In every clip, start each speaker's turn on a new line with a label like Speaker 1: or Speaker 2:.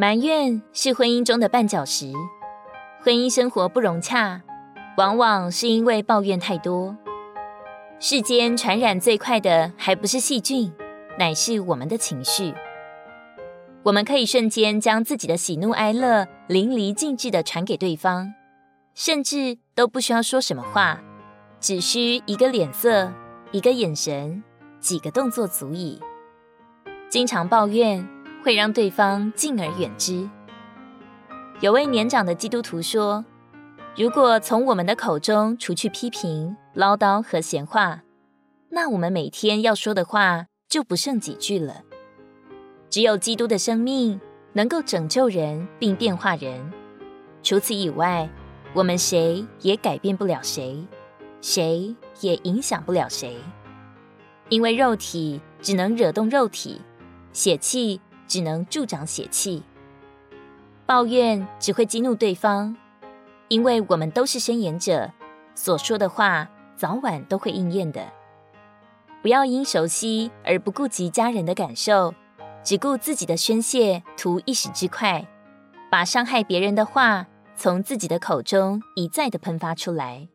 Speaker 1: 埋怨是婚姻中的绊脚石，婚姻生活不融洽，往往是因为抱怨太多。世间传染最快的，还不是细菌，乃是我们的情绪。我们可以瞬间将自己的喜怒哀乐淋漓尽致的传给对方，甚至都不需要说什么话，只需一个脸色、一个眼神、几个动作足矣。经常抱怨会让对方敬而远之。有位年长的基督徒说：“如果从我们的口中除去批评、唠叨和闲话，那我们每天要说的话就不剩几句了。只有基督的生命能够拯救人并变化人，除此以外，我们谁也改变不了谁，谁也影响不了谁。因为肉体只能惹动肉体，血气只能助长血气。抱怨只会激怒对方。”因为我们都是申言者，所说的话早晚都会应验的。不要因熟悉而不顾及家人的感受，只顾自己的宣泄，图一时之快，把伤害别人的话从自己的口中一再的喷发出来。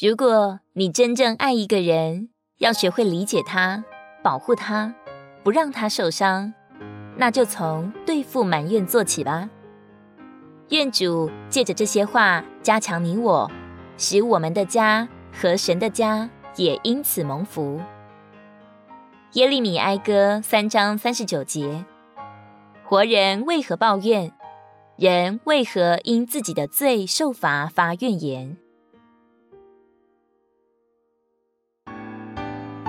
Speaker 1: 如果你真正爱一个人，要学会理解他，保护他，不让他受伤，那就从对付埋怨做起吧。愿主借着这些话加强你我，使我们的家和神的家也因此蒙福。耶利米哀歌三章三十九节：活人为何抱怨？人为何因自己的罪受罚发怨言？